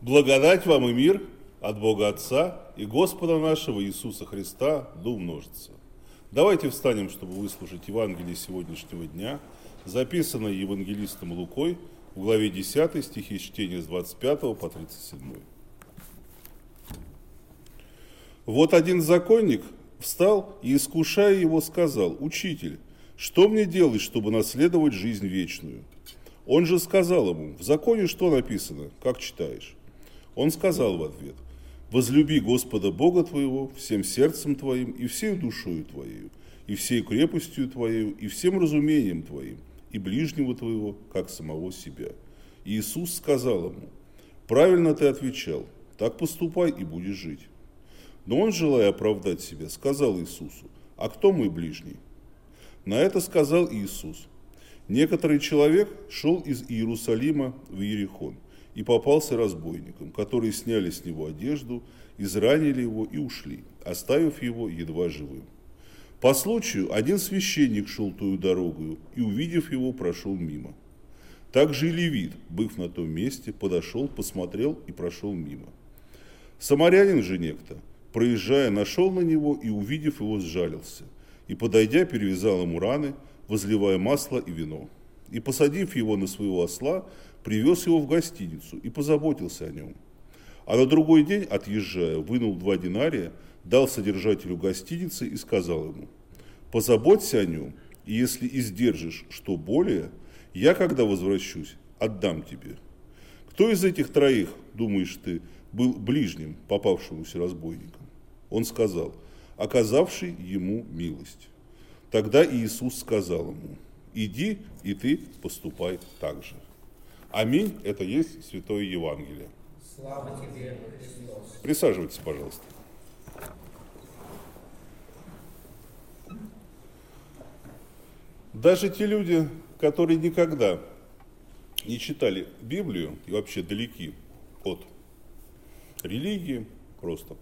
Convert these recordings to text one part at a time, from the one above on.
Благодать вам и мир от Бога Отца и Господа нашего Иисуса Христа да умножится. Давайте встанем, чтобы выслушать Евангелие сегодняшнего дня, записанное евангелистом Лукой в главе 10 стихи чтения с 25 по 37. Вот один законник встал и, искушая его, сказал, «Учитель, что мне делать, чтобы наследовать жизнь вечную?» Он же сказал ему, «В законе что написано, как читаешь?» Он сказал в ответ, «Возлюби Господа Бога твоего всем сердцем твоим и всей душою твоей, и всей крепостью твоей, и всем разумением твоим, и ближнего твоего, как самого себя». И Иисус сказал ему, «Правильно ты отвечал, так поступай и будешь жить». Но он, желая оправдать себя, сказал Иисусу, «А кто мой ближний?» На это сказал Иисус, «Некоторый человек шел из Иерусалима в Иерихон – и попался разбойникам, которые сняли с него одежду, изранили его и ушли, оставив его едва живым. По случаю один священник шел тую дорогою и, увидев его, прошел мимо. Также и левит, быв на том месте, подошел, посмотрел и прошел мимо. Самарянин же некто, проезжая, нашел на него и, увидев его, сжалился, и, подойдя, перевязал ему раны, возливая масло и вино. И, посадив его на своего осла, привез его в гостиницу и позаботился о нем. А на другой день, отъезжая, вынул два динария, дал содержателю гостиницы и сказал ему, позаботься о нем, и если издержишь что более, я, когда возвращусь, отдам тебе. Кто из этих троих, думаешь ты, был ближним попавшемуся разбойником? Он сказал, оказавший ему милость. Тогда Иисус сказал ему, иди и ты поступай так же. Аминь – это есть Святое Евангелие. Слава тебе, Христос. Присаживайтесь, пожалуйста. Даже те люди, которые никогда не читали Библию и вообще далеки от религии просто,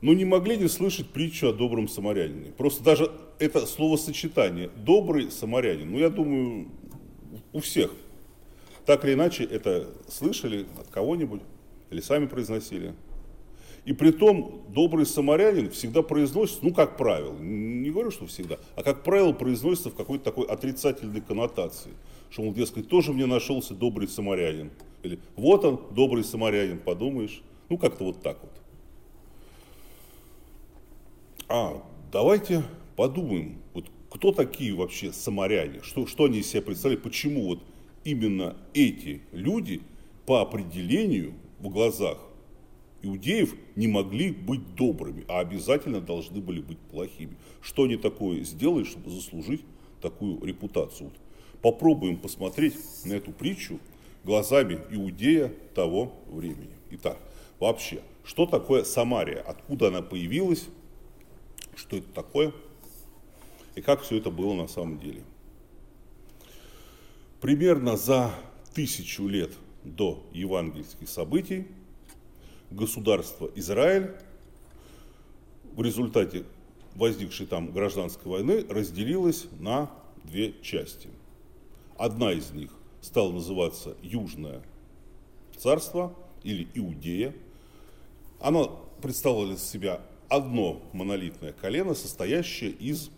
ну не могли не слышать притчу о добром самарянине. Просто даже это словосочетание «добрый самарянин», ну я думаю, у всех так или иначе это слышали от кого-нибудь или сами произносили. И при том добрый самарянин всегда произносится, ну как правило, не говорю, что всегда, а как правило произносится в какой-то такой отрицательной коннотации. Что, мол, дескать, тоже мне нашелся добрый самарянин. Или вот он, добрый самарянин, подумаешь. Ну как-то вот так вот. А давайте подумаем, вот кто такие вообще самаряне, что, что они из себя представляют, почему вот именно эти люди по определению в глазах иудеев не могли быть добрыми, а обязательно должны были быть плохими. Что они такое сделали, чтобы заслужить такую репутацию? Вот попробуем посмотреть на эту притчу глазами иудея того времени. Итак, вообще, что такое Самария? Откуда она появилась? Что это такое? И как все это было на самом деле? Примерно за тысячу лет до евангельских событий государство Израиль в результате возникшей там гражданской войны разделилось на две части. Одна из них стала называться Южное царство или Иудея. Она представляла из себя одно монолитное колено, состоящее из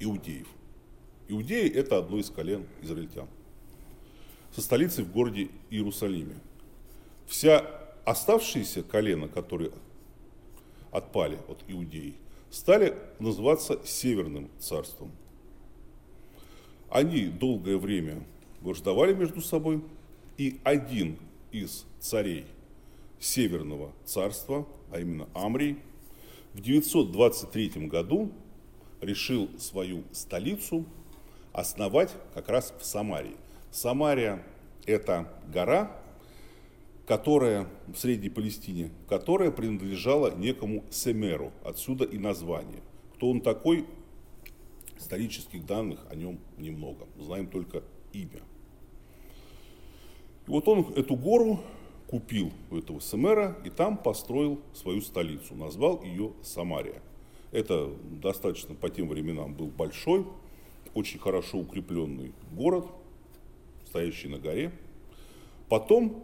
иудеев. Иудеи – это одно из колен израильтян со столицей в городе Иерусалиме. Вся оставшиеся колена, которые отпали от Иудеи, стали называться Северным царством. Они долгое время враждовали между собой, и один из царей Северного царства, а именно Амрий, в 923 году решил свою столицу основать как раз в Самарии. Самария – это гора, которая в Средней Палестине, которая принадлежала некому Семеру, отсюда и название. Кто он такой, исторических данных о нем немного, знаем только имя. И вот он эту гору купил у этого Семера и там построил свою столицу, назвал ее Самария. Это достаточно по тем временам был большой, очень хорошо укрепленный город – стоящий на горе. Потом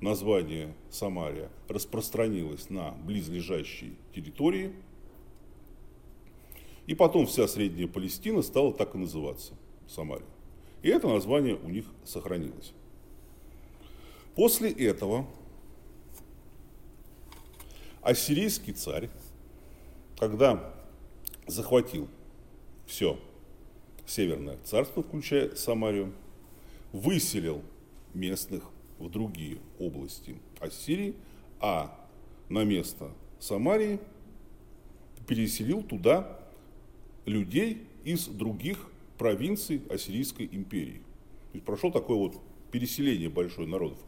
название Самария распространилось на близлежащие территории, и потом вся Средняя Палестина стала так и называться – Самария. И это название у них сохранилось. После этого ассирийский царь, когда захватил все Северное царство, включая Самарию, выселил местных в другие области Ассирии, а на место Самарии переселил туда людей из других провинций Ассирийской империи. То есть прошло такое вот переселение большое народов.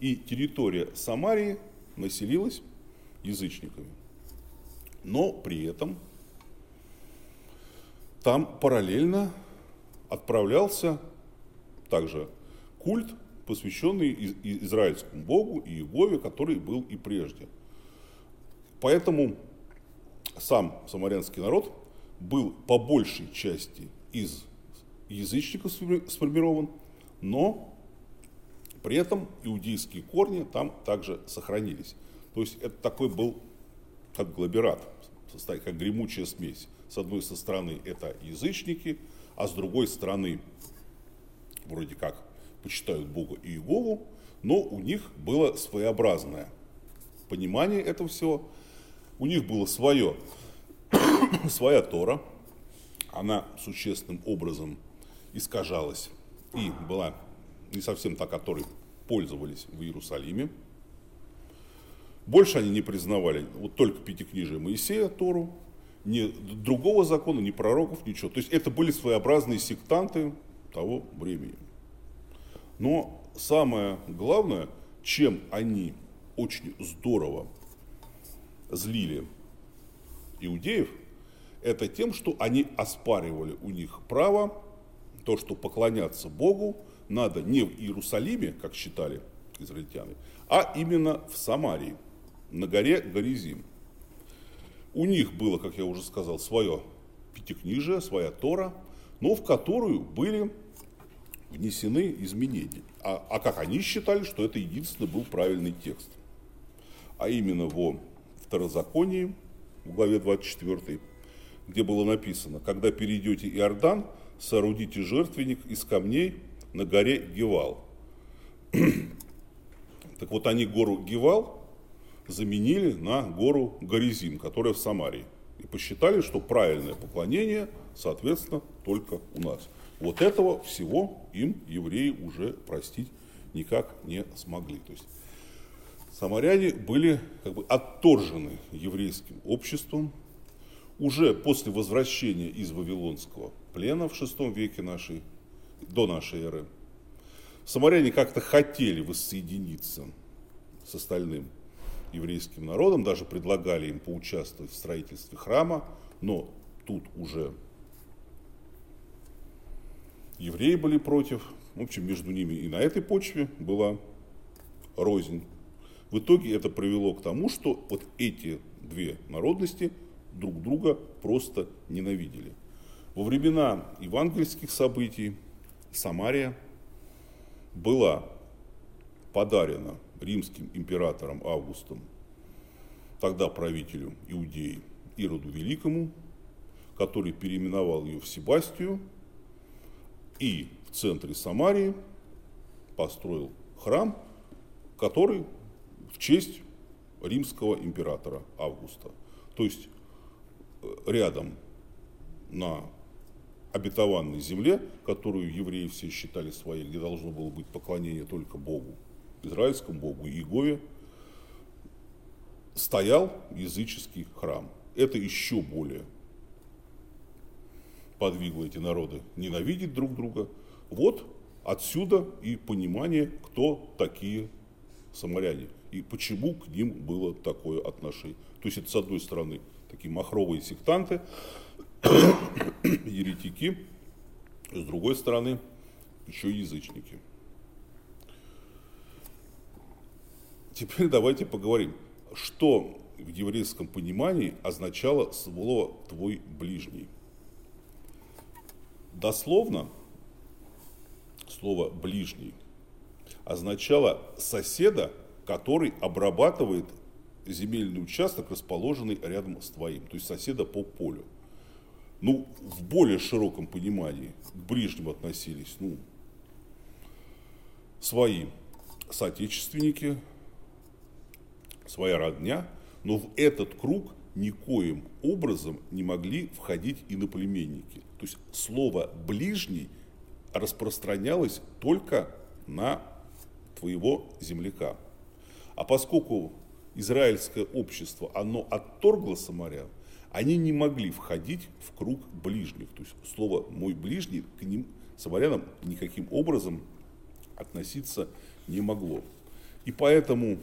И территория Самарии населилась язычниками. Но при этом там параллельно отправлялся также культ, посвященный израильскому богу и Иегове, который был и прежде. Поэтому сам самарянский народ был по большей части из язычников сформирован, но при этом иудейские корни там также сохранились. То есть это такой был как глоберат, как гремучая смесь. С одной стороны это язычники, а с другой стороны вроде как почитают Бога и Иегову, но у них было своеобразное понимание этого всего. У них было свое, своя Тора, она существенным образом искажалась и была не совсем та, которой пользовались в Иерусалиме. Больше они не признавали вот только пятикнижие Моисея, Тору, ни другого закона, ни пророков, ничего. То есть это были своеобразные сектанты того времени. Но самое главное, чем они очень здорово злили иудеев, это тем, что они оспаривали у них право, то, что поклоняться Богу надо не в Иерусалиме, как считали израильтяне, а именно в Самарии, на горе Горизим. У них было, как я уже сказал, свое пятикнижие, своя Тора, но в которую были внесены изменения. А, а как они считали, что это единственный был правильный текст. А именно во Второзаконии, в главе 24, где было написано, когда перейдете Иордан, соорудите жертвенник из камней на горе Гевал. так вот они гору Гевал заменили на гору Горизим, которая в Самарии. И посчитали, что правильное поклонение, соответственно, только у нас. Вот этого всего им евреи уже простить никак не смогли. То есть самаряне были как бы отторжены еврейским обществом. Уже после возвращения из Вавилонского плена в VI веке нашей, до нашей эры, самаряне как-то хотели воссоединиться с остальным еврейским народом, даже предлагали им поучаствовать в строительстве храма, но тут уже евреи были против, в общем, между ними и на этой почве была рознь. В итоге это привело к тому, что вот эти две народности друг друга просто ненавидели. Во времена евангельских событий Самария была подарена римским императором Августом, тогда правителю Иудеи Ироду Великому, который переименовал ее в Себастию, и в центре Самарии построил храм, который в честь римского императора Августа. То есть э, рядом на обетованной земле, которую евреи все считали своей, где должно было быть поклонение только Богу, израильскому богу Иегове, стоял языческий храм. Это еще более подвигло эти народы ненавидеть друг друга. Вот отсюда и понимание, кто такие самаряне и почему к ним было такое отношение. То есть это с одной стороны такие махровые сектанты, еретики, с другой стороны еще язычники. Теперь давайте поговорим, что в еврейском понимании означало слово «твой ближний». Дословно слово «ближний» означало соседа, который обрабатывает земельный участок, расположенный рядом с твоим, то есть соседа по полю. Ну, в более широком понимании к ближнему относились, ну, свои соотечественники, своя родня, но в этот круг никоим образом не могли входить иноплеменники. То есть слово «ближний» распространялось только на твоего земляка. А поскольку израильское общество, оно отторгло самарян, они не могли входить в круг ближних. То есть слово «мой ближний» к ним, самарянам, никаким образом относиться не могло. И поэтому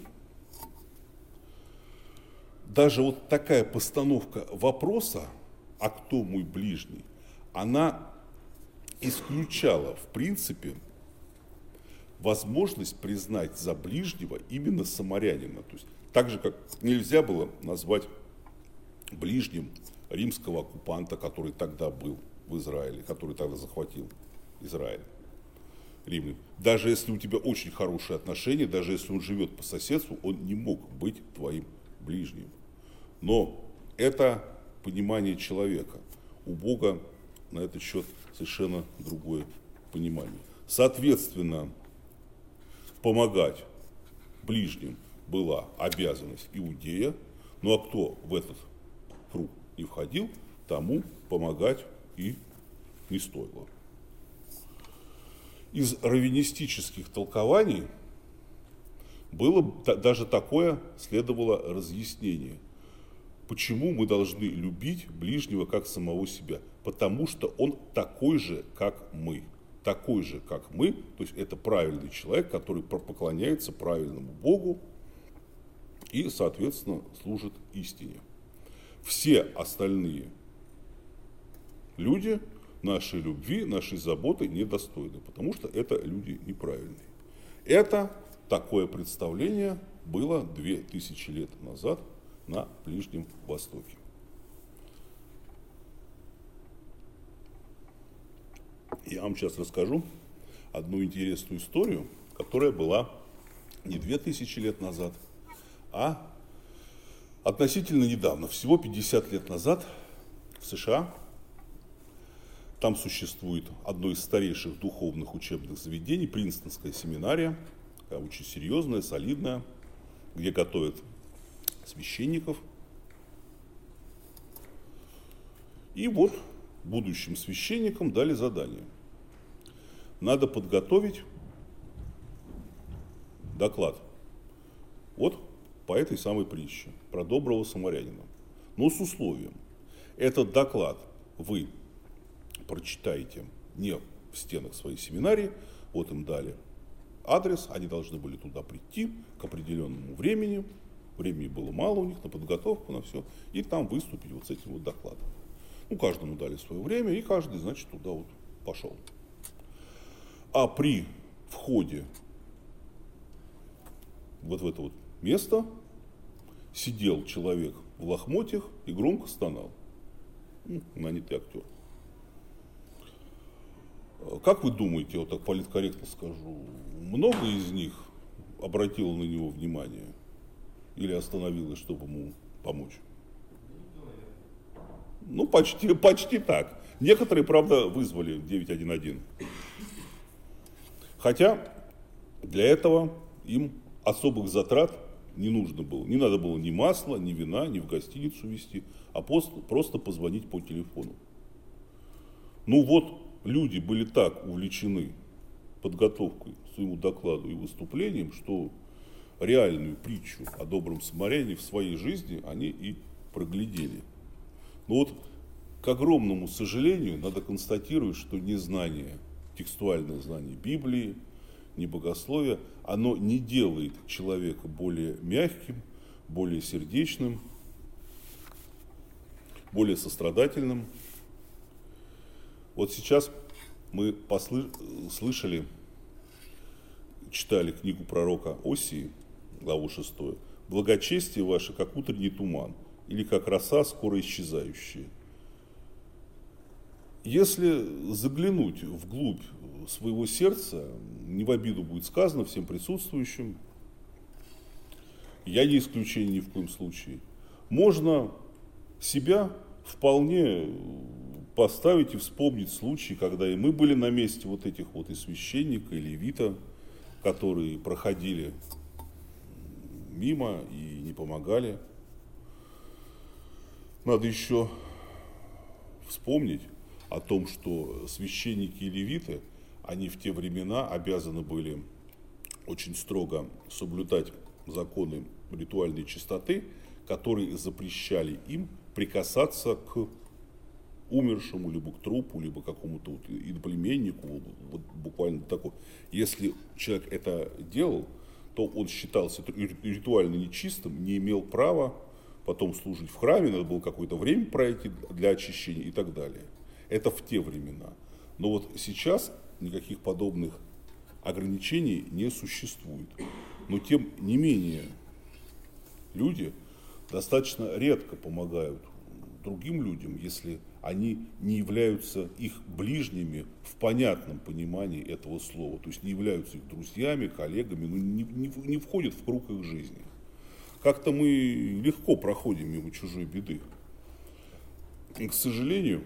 даже вот такая постановка вопроса, а кто мой ближний, она исключала, в принципе, возможность признать за ближнего именно самарянина. То есть так же, как нельзя было назвать ближним римского оккупанта, который тогда был в Израиле, который тогда захватил Израиль. Римлян. Даже если у тебя очень хорошие отношения, даже если он живет по соседству, он не мог быть твоим ближним. Но это понимание человека. У Бога на этот счет совершенно другое понимание. Соответственно, помогать ближним была обязанность иудея, ну а кто в этот круг не входил, тому помогать и не стоило. Из раввинистических толкований было даже такое, следовало разъяснение. Почему мы должны любить ближнего как самого себя? Потому что он такой же, как мы такой же, как мы, то есть это правильный человек, который поклоняется правильному Богу и, соответственно, служит истине. Все остальные люди нашей любви, нашей заботы недостойны, потому что это люди неправильные. Это такое представление было две тысячи лет назад на Ближнем Востоке. Я вам сейчас расскажу одну интересную историю, которая была не две тысячи лет назад, а относительно недавно, всего 50 лет назад в США. Там существует одно из старейших духовных учебных заведений, Принстонская семинария, очень серьезная, солидная, где готовят священников. И вот будущим священникам дали задание. Надо подготовить доклад. Вот по этой самой притче про доброго самарянина. Но с условием. Этот доклад вы прочитаете не в стенах своей семинарии, вот им дали адрес, они должны были туда прийти к определенному времени, времени было мало у них на подготовку, на все, и там выступить вот с этим вот докладом. Ну, каждому дали свое время, и каждый, значит, туда вот пошел. А при входе вот в это вот место сидел человек в лохмотьях и громко стонал. Ну, нанятый актер. Как вы думаете, вот так политкорректно скажу, много из них обратило на него внимание или остановилось, чтобы ему помочь? Ну, почти, почти так. Некоторые, правда, вызвали 911. Хотя для этого им особых затрат не нужно было. Не надо было ни масла, ни вина, ни в гостиницу везти, а просто, позвонить по телефону. Ну вот, люди были так увлечены подготовкой к своему докладу и выступлением, что реальную притчу о добром самаряне в своей жизни они и проглядели. Но вот, к огромному сожалению, надо констатировать, что незнание, текстуальное знание Библии, не богословие, оно не делает человека более мягким, более сердечным, более сострадательным. Вот сейчас мы послы... слышали, читали книгу пророка Осии, главу 6. «Благочестие ваше, как утренний туман, или как роса, скоро исчезающая». Если заглянуть вглубь своего сердца, не в обиду будет сказано всем присутствующим, Я не исключение ни в коем случае. Можно себя вполне поставить и вспомнить случаи, когда и мы были на месте вот этих вот и священника, и левита, которые проходили мимо и не помогали. Надо еще вспомнить о том, что священники и левиты, они в те времена обязаны были очень строго соблюдать законы ритуальной чистоты, которые запрещали им прикасаться к умершему, либо к трупу, либо какому-то вот иноплеменнику, вот буквально такой. Если человек это делал, то он считался ритуально нечистым, не имел права потом служить в храме, надо было какое-то время пройти для очищения и так далее. Это в те времена. Но вот сейчас никаких подобных ограничений не существует. Но тем не менее люди достаточно редко помогают другим людям, если они не являются их ближними в понятном понимании этого слова, то есть не являются их друзьями, коллегами, но не, не, не входят в круг их жизни. Как-то мы легко проходим мимо чужой беды. И, к сожалению,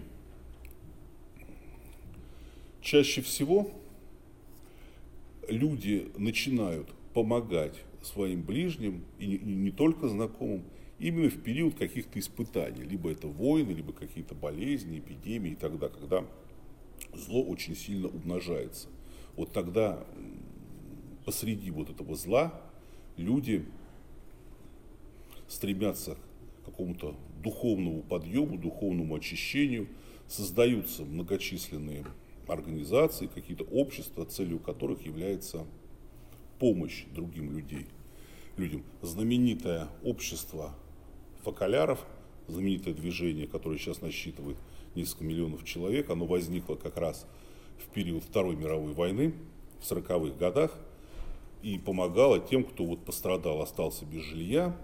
чаще всего люди начинают помогать своим ближним и не, только знакомым, именно в период каких-то испытаний. Либо это войны, либо какие-то болезни, эпидемии, тогда, когда зло очень сильно умножается. Вот тогда посреди вот этого зла люди стремятся к какому-то духовному подъему, духовному очищению, создаются многочисленные организации, какие-то общества, целью которых является помощь другим людей, людям. Знаменитое общество фоколяров, знаменитое движение, которое сейчас насчитывает несколько миллионов человек, оно возникло как раз в период Второй мировой войны, в 40-х годах, и помогало тем, кто вот пострадал, остался без жилья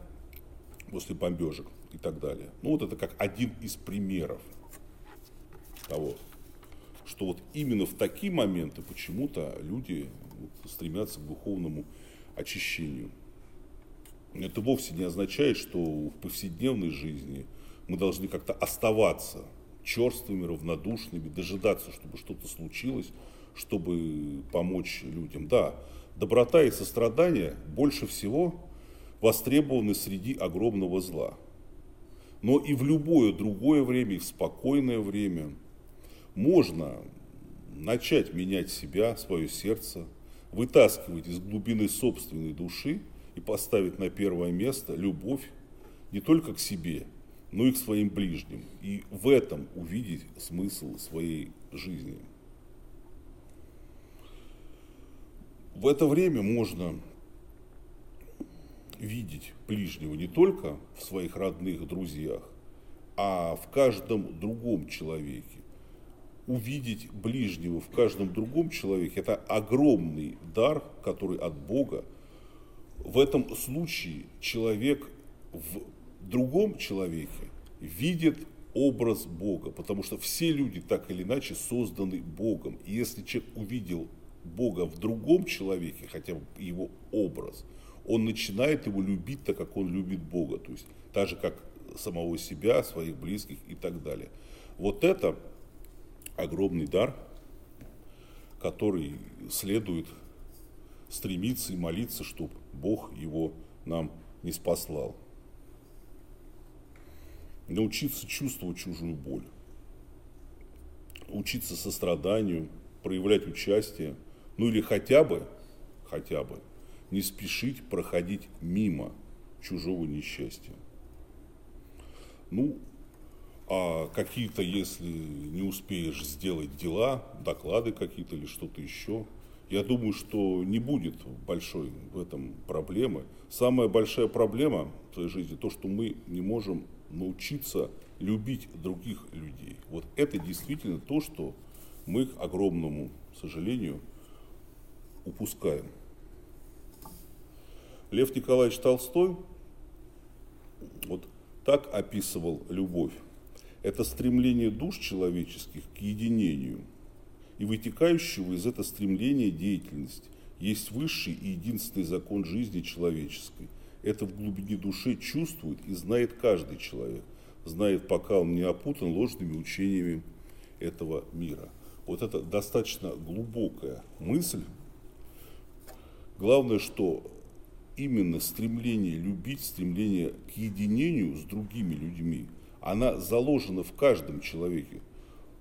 после бомбежек и так далее. Ну вот это как один из примеров того, что вот именно в такие моменты почему-то люди стремятся к духовному очищению. Это вовсе не означает, что в повседневной жизни мы должны как-то оставаться черствыми, равнодушными, дожидаться, чтобы что-то случилось, чтобы помочь людям. Да, доброта и сострадание больше всего востребованы среди огромного зла. Но и в любое другое время, и в спокойное время можно начать менять себя, свое сердце, вытаскивать из глубины собственной души и поставить на первое место любовь не только к себе, но и к своим ближним. И в этом увидеть смысл своей жизни. В это время можно видеть ближнего не только в своих родных друзьях, а в каждом другом человеке. Увидеть ближнего в каждом другом человеке – это огромный дар, который от Бога. В этом случае человек в другом человеке видит образ Бога, потому что все люди так или иначе созданы Богом. И если человек увидел Бога в другом человеке, хотя бы его образ – он начинает его любить так, как он любит Бога, то есть так же, как самого себя, своих близких и так далее. Вот это огромный дар, который следует стремиться и молиться, чтобы Бог его нам не спаслал. Научиться чувствовать чужую боль, учиться состраданию, проявлять участие, ну или хотя бы, хотя бы не спешить проходить мимо чужого несчастья. Ну, а какие-то, если не успеешь сделать дела, доклады какие-то или что-то еще, я думаю, что не будет большой в этом проблемы. Самая большая проблема в своей жизни то, что мы не можем научиться любить других людей. Вот это действительно то, что мы, к огромному сожалению, упускаем. Лев Николаевич Толстой вот так описывал любовь. Это стремление душ человеческих к единению и вытекающего из этого стремления деятельность есть высший и единственный закон жизни человеческой. Это в глубине души чувствует и знает каждый человек. Знает, пока он не опутан ложными учениями этого мира. Вот это достаточно глубокая мысль. Главное, что именно стремление любить, стремление к единению с другими людьми, она заложена в каждом человеке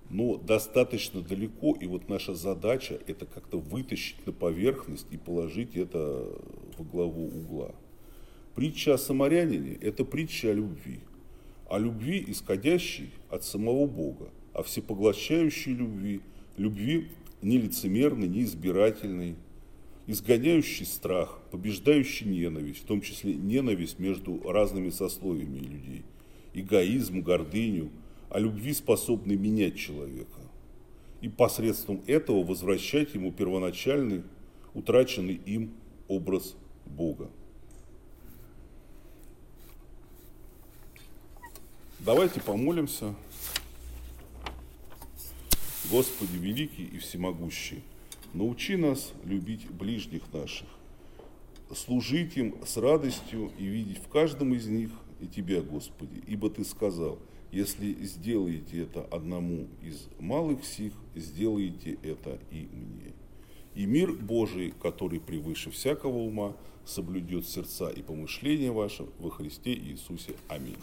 но достаточно далеко, и вот наша задача это как-то вытащить на поверхность и положить это в главу угла. Притча о самарянине – это притча о любви. О любви, исходящей от самого Бога, о всепоглощающей любви, любви нелицемерной, неизбирательной, изгоняющей страх, побеждающей ненависть, в том числе ненависть между разными сословиями людей, эгоизм, гордыню – о любви, способной менять человека. И посредством этого возвращать ему первоначальный, утраченный им образ Бога. Давайте помолимся. Господи великий и всемогущий, научи нас любить ближних наших, служить им с радостью и видеть в каждом из них и Тебя, Господи, ибо Ты сказал – если сделаете это одному из малых сих, сделаете это и мне. И мир Божий, который превыше всякого ума, соблюдет сердца и помышления ваши во Христе Иисусе. Аминь.